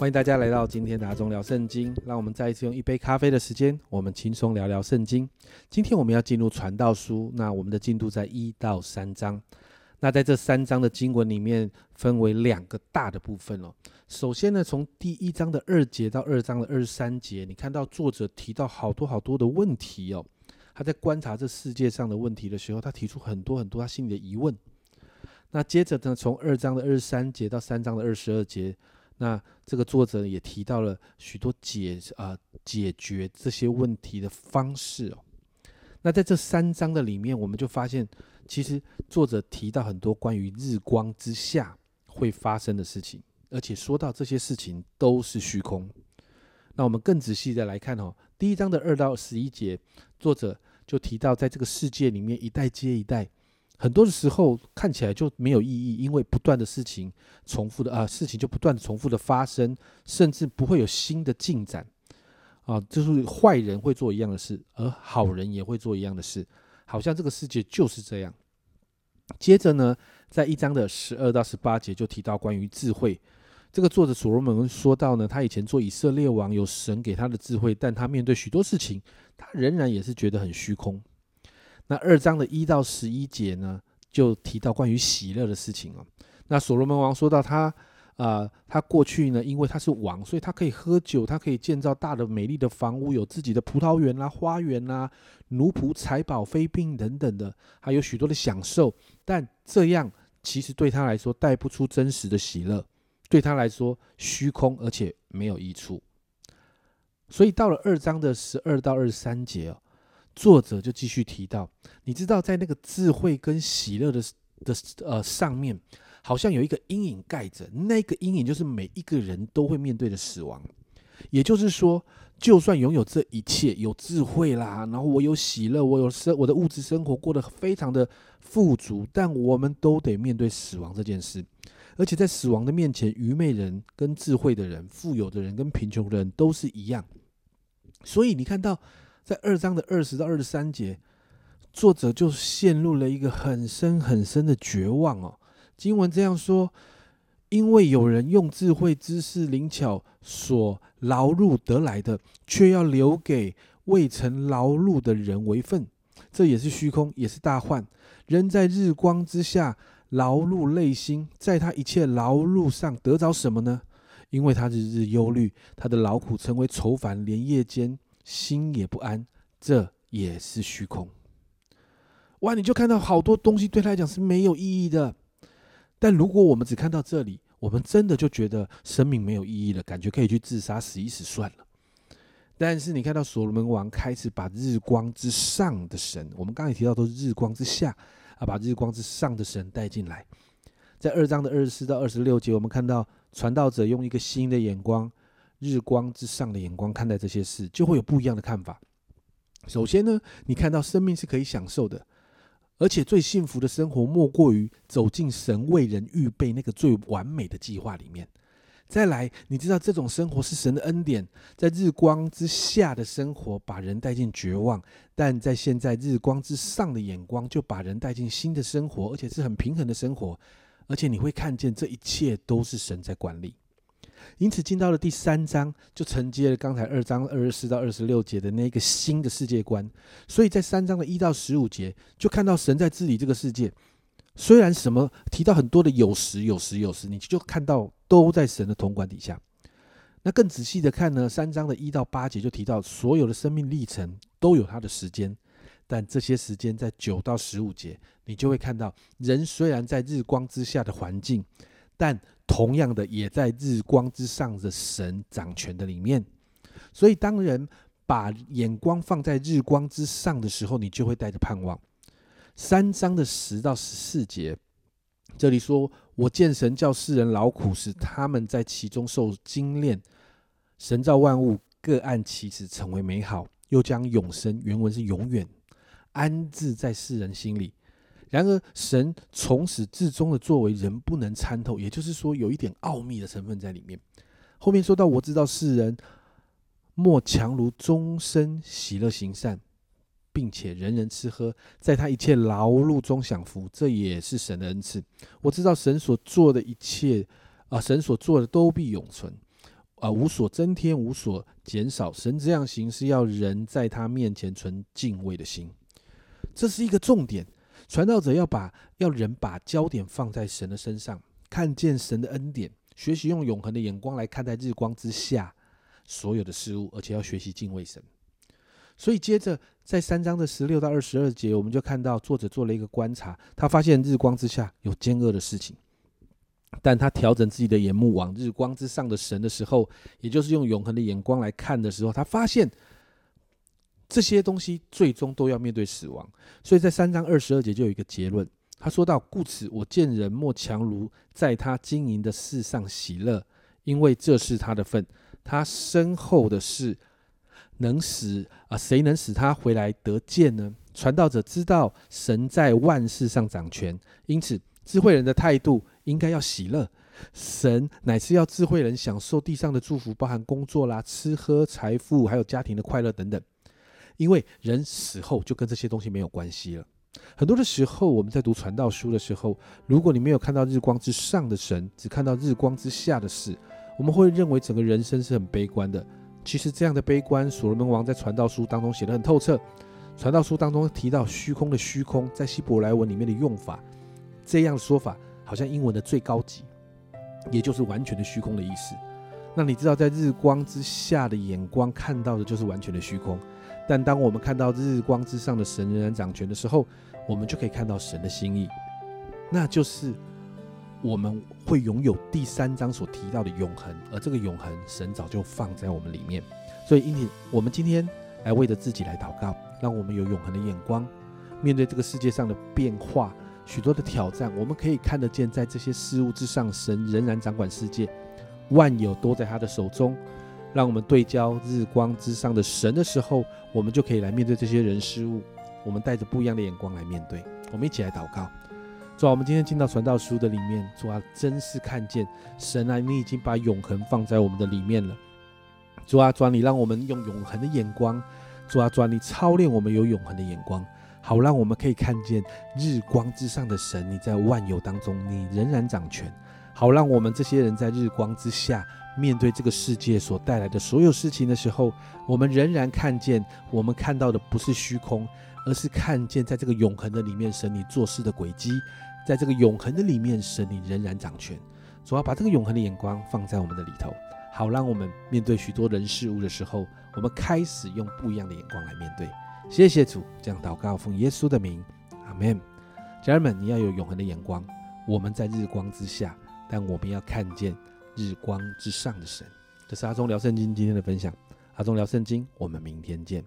欢迎大家来到今天的阿忠聊圣经。让我们再一次用一杯咖啡的时间，我们轻松聊聊圣经。今天我们要进入传道书，那我们的进度在一到三章。那在这三章的经文里面，分为两个大的部分哦。首先呢，从第一章的二节到二章的二十三节，你看到作者提到好多好多的问题哦。他在观察这世界上的问题的时候，他提出很多很多他心里的疑问。那接着呢，从二章的二十三节到三章的二十二节。那这个作者也提到了许多解啊解决这些问题的方式哦。那在这三章的里面，我们就发现，其实作者提到很多关于日光之下会发生的事情，而且说到这些事情都是虚空。那我们更仔细的来看哦，第一章的二到十一节，作者就提到，在这个世界里面，一代接一代。很多的时候看起来就没有意义，因为不断的事情重复的啊，事情就不断的重复的发生，甚至不会有新的进展啊。就是坏人会做一样的事，而好人也会做一样的事，好像这个世界就是这样。接着呢，在一章的十二到十八节就提到关于智慧，这个作者所罗门说到呢，他以前做以色列王，有神给他的智慧，但他面对许多事情，他仍然也是觉得很虚空。那二章的一到十一节呢，就提到关于喜乐的事情哦。那所罗门王说到他，啊，他过去呢，因为他是王，所以他可以喝酒，他可以建造大的美丽的房屋，有自己的葡萄园啦、花园啦、奴仆、财宝、妃嫔等等的，还有许多的享受。但这样其实对他来说带不出真实的喜乐，对他来说虚空，而且没有益处。所以到了二章的十二到二十三节哦。作者就继续提到，你知道，在那个智慧跟喜乐的的呃上面，好像有一个阴影盖着，那个阴影就是每一个人都会面对的死亡。也就是说，就算拥有这一切，有智慧啦，然后我有喜乐，我有生我的物质生活过得非常的富足，但我们都得面对死亡这件事。而且在死亡的面前，愚昧人跟智慧的人，富有的人跟贫穷的人都是一样。所以你看到。在二章的二十到二十三节，作者就陷入了一个很深很深的绝望哦。经文这样说：因为有人用智慧、知识、灵巧所劳碌得来的，却要留给未曾劳碌的人为分，这也是虚空，也是大患。人在日光之下劳碌内心，在他一切劳碌上得着什么呢？因为他日日忧虑，他的劳苦成为愁烦，连夜间。心也不安，这也是虚空。哇，你就看到好多东西对他来讲是没有意义的。但如果我们只看到这里，我们真的就觉得生命没有意义了，感觉可以去自杀死一死算了。但是你看到所罗门王开始把日光之上的神，我们刚才提到都是日光之下啊，把日光之上的神带进来。在二章的二十四到二十六节，我们看到传道者用一个新的眼光。日光之上的眼光看待这些事，就会有不一样的看法。首先呢，你看到生命是可以享受的，而且最幸福的生活莫过于走进神为人预备那个最完美的计划里面。再来，你知道这种生活是神的恩典，在日光之下的生活把人带进绝望，但在现在日光之上的眼光就把人带进新的生活，而且是很平衡的生活，而且你会看见这一切都是神在管理。因此，进到了第三章，就承接了刚才二章二十四到二十六节的那个新的世界观。所以在三章的一到十五节，就看到神在治理这个世界。虽然什么提到很多的有时有时有时，你就看到都在神的统管底下。那更仔细的看呢，三章的一到八节就提到所有的生命历程都有它的时间，但这些时间在九到十五节，你就会看到人虽然在日光之下的环境，但同样的，也在日光之上的神掌权的里面，所以当人把眼光放在日光之上的时候，你就会带着盼望。三章的十到十四节，这里说：“我见神叫世人劳苦，使他们在其中受精炼。神造万物，各按其职成为美好，又将永生（原文是永远）安置在世人心里。”然而，神从始至终的作为，人不能参透，也就是说，有一点奥秘的成分在里面。后面说到，我知道世人莫强如终身喜乐行善，并且人人吃喝，在他一切劳碌中享福，这也是神的恩赐。我知道神所做的一切，啊，神所做的都必永存。啊无所增添，无所减少。神这样行是要人在他面前存敬畏的心，这是一个重点。传道者要把要人把焦点放在神的身上，看见神的恩典，学习用永恒的眼光来看待日光之下所有的事物，而且要学习敬畏神。所以，接着在三章的十六到二十二节，我们就看到作者做了一个观察，他发现日光之下有奸恶的事情，但他调整自己的眼目往日光之上的神的时候，也就是用永恒的眼光来看的时候，他发现这些东西最终都要面对死亡。所以在三章二十二节就有一个结论，他说到：“故此，我见人莫强如在他经营的事上喜乐，因为这是他的份。他身后的事。”能使啊，谁能使他回来得见呢？传道者知道神在万事上掌权，因此智慧人的态度应该要喜乐。神乃是要智慧人享受地上的祝福，包含工作啦、吃喝、财富，还有家庭的快乐等等。因为人死后就跟这些东西没有关系了。很多的时候，我们在读传道书的时候，如果你没有看到日光之上的神，只看到日光之下的事，我们会认为整个人生是很悲观的。其实这样的悲观，所罗门王在传道书当中写得很透彻。传道书当中提到虚空的虚空，在希伯来文里面的用法，这样的说法好像英文的最高级，也就是完全的虚空的意思。那你知道，在日光之下的眼光看到的就是完全的虚空，但当我们看到日光之上的神仍然掌权的时候，我们就可以看到神的心意，那就是。我们会拥有第三章所提到的永恒，而这个永恒，神早就放在我们里面。所以，因此，我们今天来为着自己来祷告，让我们有永恒的眼光，面对这个世界上的变化、许多的挑战，我们可以看得见，在这些事物之上，神仍然掌管世界，万有都在他的手中。让我们对焦日光之上的神的时候，我们就可以来面对这些人事物，我们带着不一样的眼光来面对。我们一起来祷告。主啊，我们今天进到传道书的里面，主啊，真是看见神啊，你已经把永恒放在我们的里面了。主啊，主啊，你让我们用永恒的眼光，主啊，主啊，你操练我们有永恒的眼光，好让我们可以看见日光之上的神，你在万有当中，你仍然掌权，好让我们这些人在日光之下面对这个世界所带来的所有事情的时候，我们仍然看见，我们看到的不是虚空，而是看见在这个永恒的里面，神你做事的轨迹。在这个永恒的里面，神你仍然掌权。主要把这个永恒的眼光放在我们的里头，好让我们面对许多人事物的时候，我们开始用不一样的眼光来面对。谢谢主，这样祷告奉耶稣的名，阿门。家人们，你要有永恒的眼光。我们在日光之下，但我们要看见日光之上的神。这是阿忠聊圣经今天的分享。阿忠聊圣经，我们明天见。